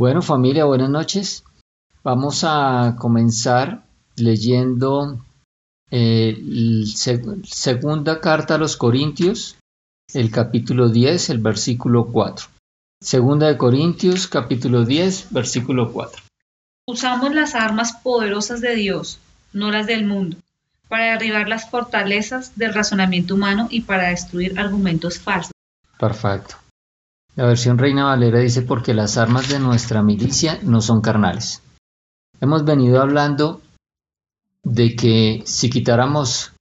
Bueno familia, buenas noches. Vamos a comenzar leyendo eh, la segunda carta a los Corintios, el capítulo 10, el versículo 4. Segunda de Corintios, capítulo 10, versículo 4. Usamos las armas poderosas de Dios, no las del mundo, para derribar las fortalezas del razonamiento humano y para destruir argumentos falsos. Perfecto. La versión Reina Valera dice porque las armas de nuestra milicia no son carnales. Hemos venido hablando de que si quitáramos,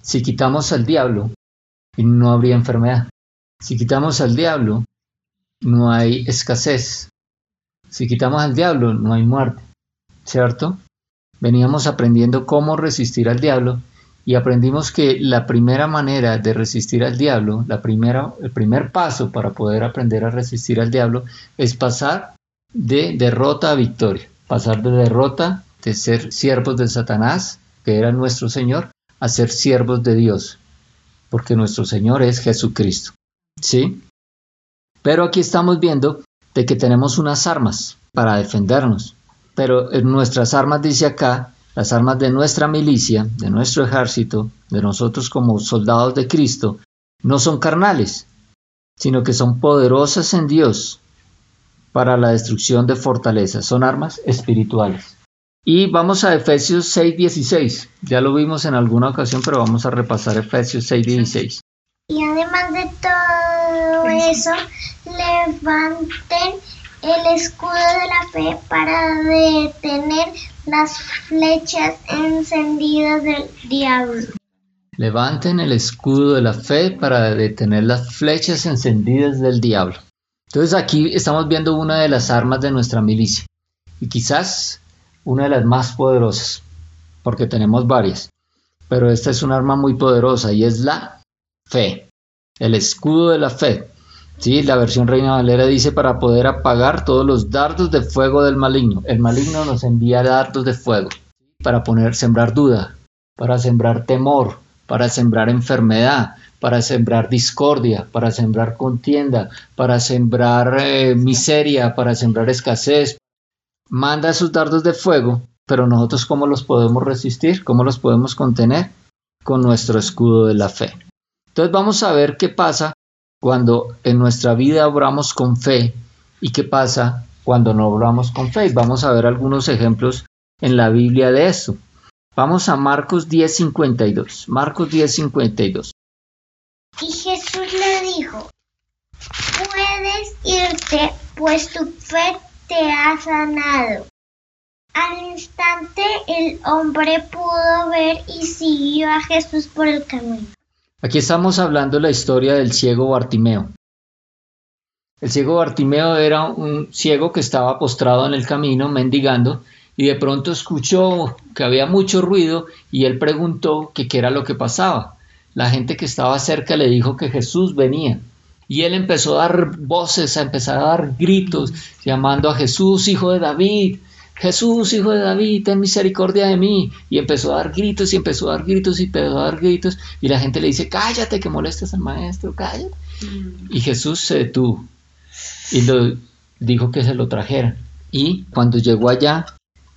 si quitamos al diablo, no habría enfermedad. Si quitamos al diablo, no hay escasez. Si quitamos al diablo, no hay muerte. ¿Cierto? Veníamos aprendiendo cómo resistir al diablo y aprendimos que la primera manera de resistir al diablo, la primera, el primer paso para poder aprender a resistir al diablo es pasar de derrota a victoria, pasar de derrota de ser siervos de Satanás, que era nuestro Señor, a ser siervos de Dios, porque nuestro Señor es Jesucristo. ¿Sí? Pero aquí estamos viendo de que tenemos unas armas para defendernos. Pero nuestras armas dice acá las armas de nuestra milicia, de nuestro ejército, de nosotros como soldados de Cristo, no son carnales, sino que son poderosas en Dios para la destrucción de fortalezas, son armas espirituales. Y vamos a Efesios 6:16, ya lo vimos en alguna ocasión, pero vamos a repasar Efesios 6:16. Y además de todo eso, levanten el escudo de la fe para detener las flechas encendidas del diablo. Levanten el escudo de la fe para detener las flechas encendidas del diablo. Entonces aquí estamos viendo una de las armas de nuestra milicia y quizás una de las más poderosas, porque tenemos varias, pero esta es un arma muy poderosa y es la fe, el escudo de la fe. Sí, la versión Reina Valera dice para poder apagar todos los dardos de fuego del maligno. El maligno nos envía dardos de fuego para poner, sembrar duda, para sembrar temor, para sembrar enfermedad, para sembrar discordia, para sembrar contienda, para sembrar eh, miseria, para sembrar escasez. Manda esos dardos de fuego, pero nosotros cómo los podemos resistir, cómo los podemos contener con nuestro escudo de la fe. Entonces vamos a ver qué pasa cuando en nuestra vida obramos con fe y qué pasa cuando no obramos con fe. Vamos a ver algunos ejemplos en la Biblia de eso. Vamos a Marcos 10:52. Marcos 10:52. Y Jesús le dijo, puedes irte, pues tu fe te ha sanado. Al instante el hombre pudo ver y siguió a Jesús por el camino. Aquí estamos hablando la historia del ciego Bartimeo. El ciego Bartimeo era un ciego que estaba postrado en el camino mendigando y de pronto escuchó que había mucho ruido y él preguntó qué era lo que pasaba. La gente que estaba cerca le dijo que Jesús venía y él empezó a dar voces, a empezar a dar gritos, llamando a Jesús, hijo de David, Jesús, hijo de David, ten misericordia de mí. Y empezó a dar gritos y empezó a dar gritos y empezó a dar gritos. Y la gente le dice, cállate, que molestas al maestro, cállate. Mm. Y Jesús se detuvo y lo dijo que se lo trajera. Y cuando llegó allá,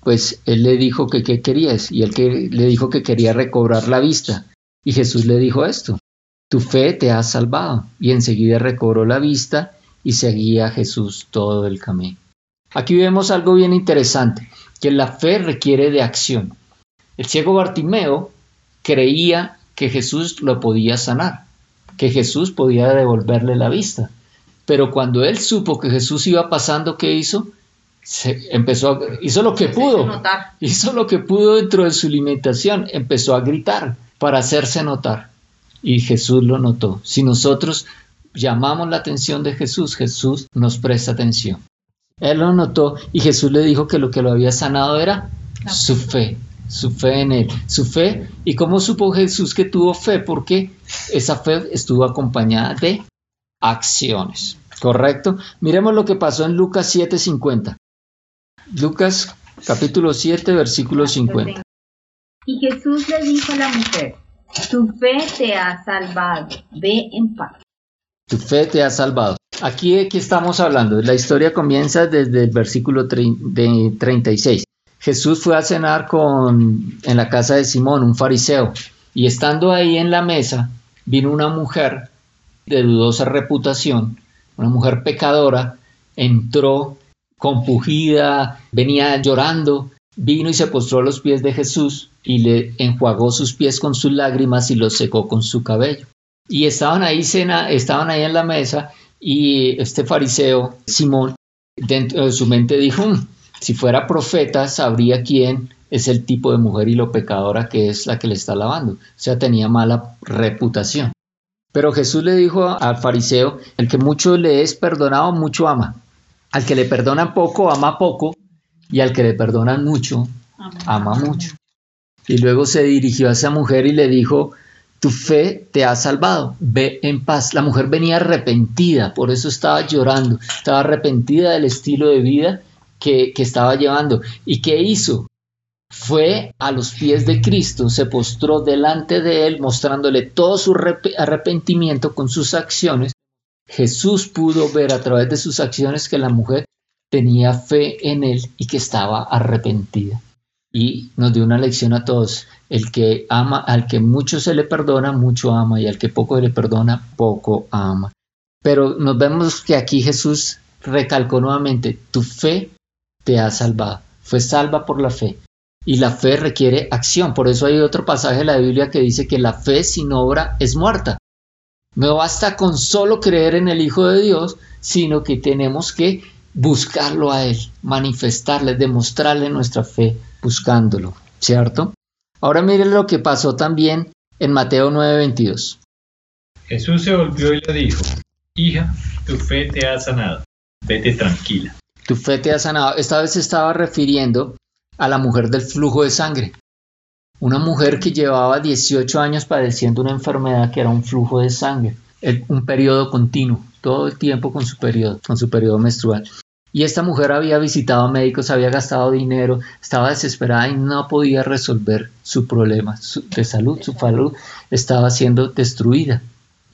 pues él le dijo que qué querías. Y él que, le dijo que quería recobrar la vista. Y Jesús le dijo esto, tu fe te ha salvado. Y enseguida recobró la vista y seguía a Jesús todo el camino. Aquí vemos algo bien interesante, que la fe requiere de acción. El ciego Bartimeo creía que Jesús lo podía sanar, que Jesús podía devolverle la vista. Pero cuando él supo que Jesús iba pasando, ¿qué hizo? Se empezó hizo lo que pudo, hizo lo que pudo dentro de su limitación, empezó a gritar para hacerse notar. Y Jesús lo notó. Si nosotros llamamos la atención de Jesús, Jesús nos presta atención. Él lo notó y Jesús le dijo que lo que lo había sanado era su fe, su fe en él, su fe. ¿Y cómo supo Jesús que tuvo fe? Porque esa fe estuvo acompañada de acciones. ¿Correcto? Miremos lo que pasó en Lucas 7:50. Lucas capítulo 7, versículo 50. Y Jesús le dijo a la mujer, tu fe te ha salvado, ve en paz. Tu fe te ha salvado. Aquí, aquí estamos hablando. La historia comienza desde el versículo 36. Jesús fue a cenar con, en la casa de Simón, un fariseo, y estando ahí en la mesa, vino una mujer de dudosa reputación, una mujer pecadora, entró compugida, venía llorando, vino y se postró a los pies de Jesús y le enjuagó sus pies con sus lágrimas y los secó con su cabello. Y estaban ahí, cena, estaban ahí en la mesa y este fariseo, Simón, dentro de su mente dijo, mm, si fuera profeta, sabría quién es el tipo de mujer y lo pecadora que es la que le está lavando. O sea, tenía mala reputación. Pero Jesús le dijo al fariseo, el que mucho le es perdonado, mucho ama. Al que le perdonan poco, ama poco, y al que le perdonan mucho, ama, mucho. Y luego se dirigió a esa mujer y le dijo, tu fe te ha salvado, ve en paz. La mujer venía arrepentida, por eso estaba llorando, estaba arrepentida del estilo de vida que, que estaba llevando. ¿Y qué hizo? Fue a los pies de Cristo, se postró delante de él, mostrándole todo su arrepentimiento con sus acciones Jesús pudo ver a través de sus acciones que la mujer tenía fe en él y que estaba arrepentida. Y nos dio una lección a todos. El que ama, al que mucho se le perdona, mucho ama, y al que poco se le perdona, poco ama. Pero nos vemos que aquí Jesús recalcó nuevamente, tu fe te ha salvado. Fue salva por la fe. Y la fe requiere acción. Por eso hay otro pasaje de la Biblia que dice que la fe sin obra es muerta. No basta con solo creer en el Hijo de Dios, sino que tenemos que buscarlo a Él, manifestarle, demostrarle nuestra fe buscándolo, ¿cierto? Ahora miren lo que pasó también en Mateo 9:22. Jesús se volvió y le dijo, hija, tu fe te ha sanado, vete tranquila. Tu fe te ha sanado. Esta vez se estaba refiriendo a la mujer del flujo de sangre. Una mujer que llevaba 18 años padeciendo una enfermedad que era un flujo de sangre, un periodo continuo, todo el tiempo con su periodo, con su periodo menstrual. Y esta mujer había visitado médicos, había gastado dinero, estaba desesperada y no podía resolver su problema de salud. Su salud estaba siendo destruida.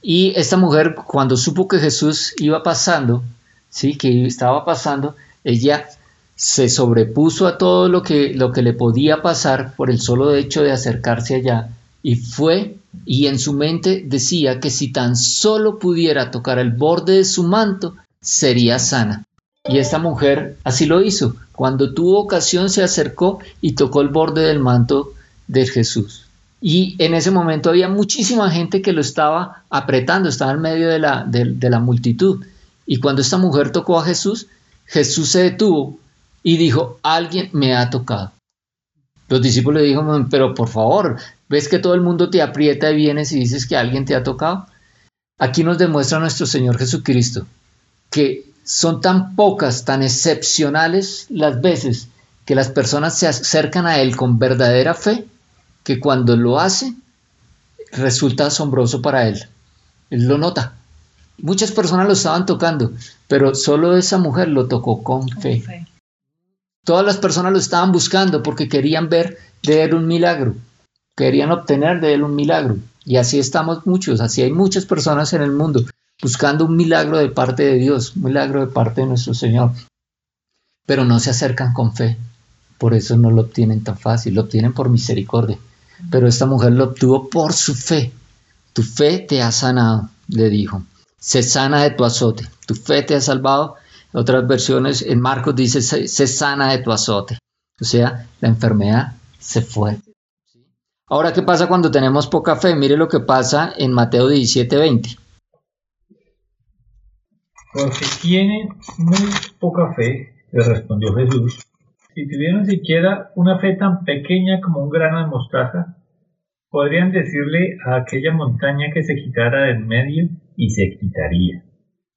Y esta mujer, cuando supo que Jesús iba pasando, sí, que estaba pasando, ella se sobrepuso a todo lo que, lo que le podía pasar por el solo hecho de acercarse allá y fue y en su mente decía que si tan solo pudiera tocar el borde de su manto, sería sana. Y esta mujer así lo hizo. Cuando tuvo ocasión se acercó y tocó el borde del manto de Jesús. Y en ese momento había muchísima gente que lo estaba apretando, estaba en medio de la, multitud. Y cuando esta mujer tocó a Jesús, Jesús se detuvo y dijo, alguien me ha tocado. Los discípulos le dijeron, pero por favor, ¿ves que todo el mundo te aprieta y vienes y dices que alguien te ha tocado? Aquí nos demuestra nuestro Señor Jesucristo que son tan pocas, tan excepcionales las veces que las personas se acercan a Él con verdadera fe, que cuando lo hace resulta asombroso para Él. Él lo nota. Muchas personas lo estaban tocando, pero solo esa mujer lo tocó con, fe. Todas las personas lo estaban buscando porque querían ver de él un milagro, querían obtener de él un milagro. Y así estamos muchos, así hay muchas personas en el mundo buscando un milagro de parte de Dios, un milagro de parte de nuestro Señor. Pero no se acercan con fe, por eso no lo obtienen tan fácil, lo obtienen por misericordia. Pero esta mujer lo obtuvo por su fe. Tu fe te ha sanado, le dijo. Se sana de tu azote. Tu fe te ha salvado otras versiones, en Marcos dice, se, sana de tu azote. O sea, la enfermedad se fue. Ahora, ¿qué pasa cuando tenemos poca fe? Mire lo que pasa en Mateo 17:20. Porque tienen muy poca fe, le respondió Jesús. Si tuvieran siquiera una fe tan pequeña como un grano de mostaza, podrían decirle a aquella montaña que se quitara del medio y se quitaría.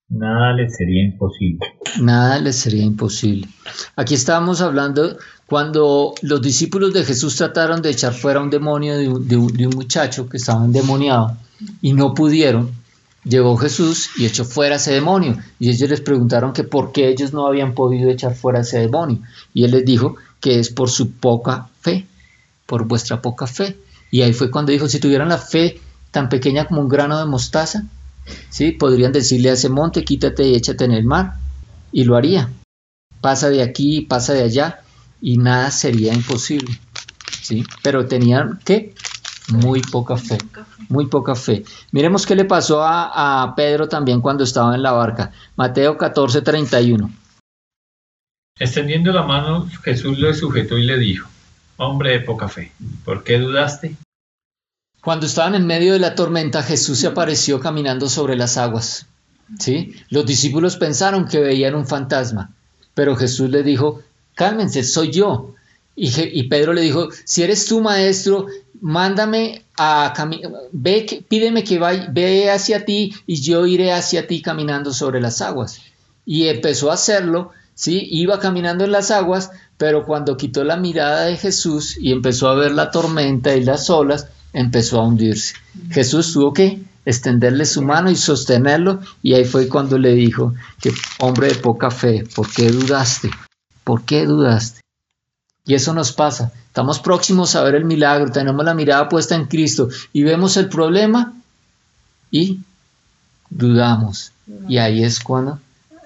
Nada les sería imposible. Nada les sería imposible. Aquí estábamos hablando cuando los discípulos de Jesús trataron de echar fuera un demonio de un, muchacho que estaba endemoniado y no pudieron. Llegó Jesús y echó fuera ese demonio. Y ellos les preguntaron que por qué ellos no habían podido echar fuera ese demonio. Y él les dijo que es por su poca fe, por vuestra poca fe. Y ahí fue cuando dijo, si tuvieran la fe tan pequeña como un grano de mostaza, ¿sí? Podrían decirle a ese monte, quítate y échate en el mar, y lo haría. Pasa de aquí, pasa de allá, y nada sería imposible, ¿sí? Pero tenían, ¿qué? Muy poca fe, muy poca fe. Miremos qué le pasó a, a Pedro también cuando estaba en la barca. Mateo 14, 31. Extendiendo la mano, Jesús le sujetó y le dijo, Hombre de poca fe, ¿por qué dudaste? Cuando estaban en medio de la tormenta, Jesús se apareció caminando sobre las aguas. ¿sí? Los discípulos pensaron que veían un fantasma, pero Jesús le dijo, cálmense, soy yo. Y, Pedro le dijo, si eres tú, maestro, mándame a ve, pídeme que vaya, ve hacia ti y yo iré hacia ti caminando sobre las aguas. Y empezó a hacerlo, ¿sí? Iba caminando en las aguas, pero cuando quitó la mirada de Jesús y empezó a ver la tormenta y las olas, empezó a hundirse. Jesús tuvo que extenderle su mano y sostenerlo y ahí fue cuando le dijo que hombre de poca fe, ¿por qué dudaste? ¿Por qué dudaste? Y eso nos pasa. Estamos próximos a ver el milagro, tenemos la mirada puesta en Cristo y vemos el problema y dudamos. Y ahí es cuando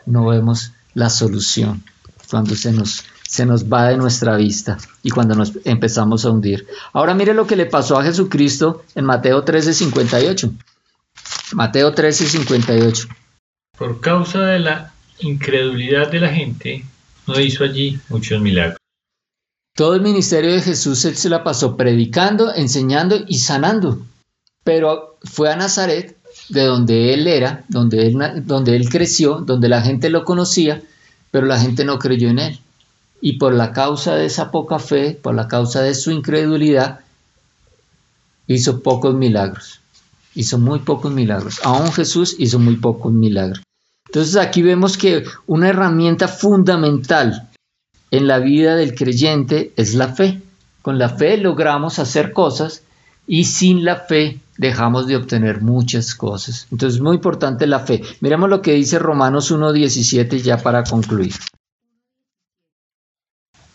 no vemos la solución, cuando se nos se nos va de nuestra vista y cuando nos empezamos a hundir. Ahora mire lo que le pasó a Jesucristo en Mateo 13:58. Mateo 13:58. Por causa de la incredulidad de la gente, no hizo allí muchos milagros. Todo el ministerio de Jesús él se la pasó predicando, enseñando y sanando. Pero fue a Nazaret, de donde él era, donde él, donde él creció, donde la gente lo conocía, pero la gente no creyó en él y por la causa de esa poca fe, por la causa de su incredulidad, hizo pocos milagros. Hizo muy pocos milagros. Aún Jesús hizo muy pocos milagros. Entonces aquí vemos que una herramienta fundamental en la vida del creyente es la fe. Con la fe logramos hacer cosas y sin la fe dejamos de obtener muchas cosas. Entonces es muy importante la fe. Miremos lo que dice Romanos 1.17 ya para concluir.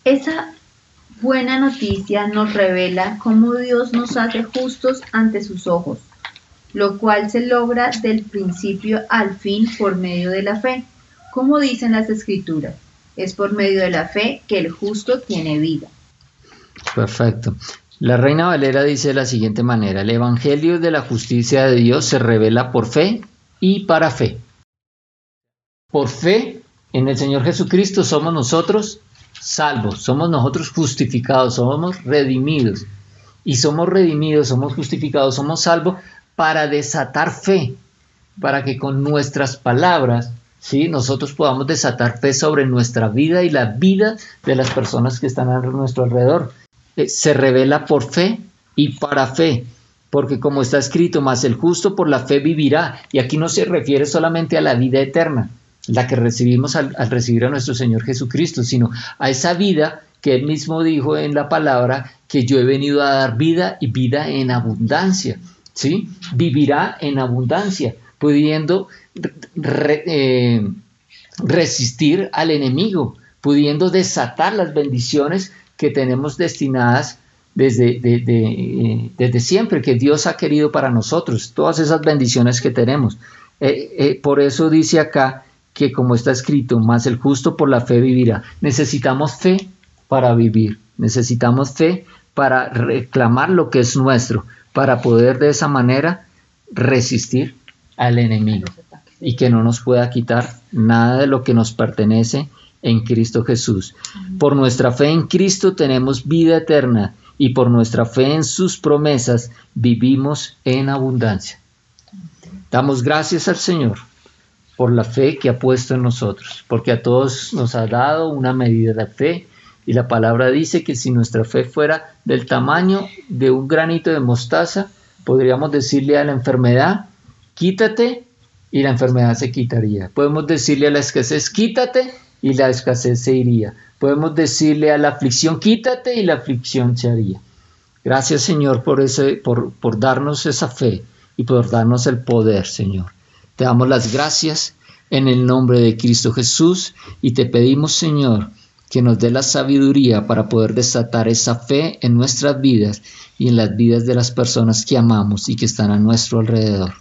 Esa buena noticia nos revela cómo Dios nos hace justos ante sus ojos, lo cual se logra del principio al fin por medio de la fe, como dicen las escrituras. Es por medio de la fe que el justo tiene vida. Perfecto. La Reina Valera dice de la siguiente manera, el Evangelio de la justicia de Dios se revela por fe y para fe. Por fe en el Señor Jesucristo somos nosotros salvos, somos nosotros justificados, somos redimidos. Y somos redimidos, somos justificados, somos salvos para desatar fe, para que con nuestras palabras, ¿sí? nosotros podamos desatar fe sobre nuestra vida y la vida de las personas que están a nuestro alrededor. Eh, se revela por fe y para fe, porque como está escrito, más el justo por la fe vivirá. Y aquí no se refiere solamente a la vida eterna, la que recibimos al, recibir a nuestro Señor Jesucristo, sino a esa vida que Él mismo dijo en la palabra que yo he venido a dar vida y vida en abundancia. ¿sí? Vivirá en abundancia, pudiendo eh, resistir al enemigo, pudiendo desatar las bendiciones que tenemos destinadas desde, eh, desde siempre, que Dios ha querido para nosotros, todas esas bendiciones que tenemos. Eh, por eso dice acá que como está escrito, más el justo por la fe vivirá. Necesitamos fe para vivir, necesitamos fe para reclamar lo que es nuestro, para poder de esa manera resistir al enemigo y que no nos pueda quitar nada de lo que nos pertenece en Cristo Jesús. Por nuestra fe en Cristo tenemos vida eterna y por nuestra fe en sus promesas vivimos en abundancia. Damos gracias al Señor por la fe que ha puesto en nosotros, porque a todos nos ha dado una medida de fe y la palabra dice que si nuestra fe fuera del tamaño de un granito de mostaza, podríamos decirle a la enfermedad, quítate y la enfermedad se quitaría. Podemos decirle a la escasez, quítate y la escasez se iría. Podemos decirle a la aflicción, quítate y la aflicción se haría. Gracias Señor por, ese, por, por darnos esa fe y por darnos el poder, Señor. Te damos las gracias en el nombre de Cristo Jesús y te pedimos, Señor, que nos dé la sabiduría para poder desatar esa fe en nuestras vidas y en las vidas de las personas que amamos y que están a nuestro alrededor.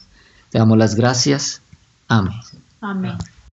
Te damos las gracias. Amén. Amén.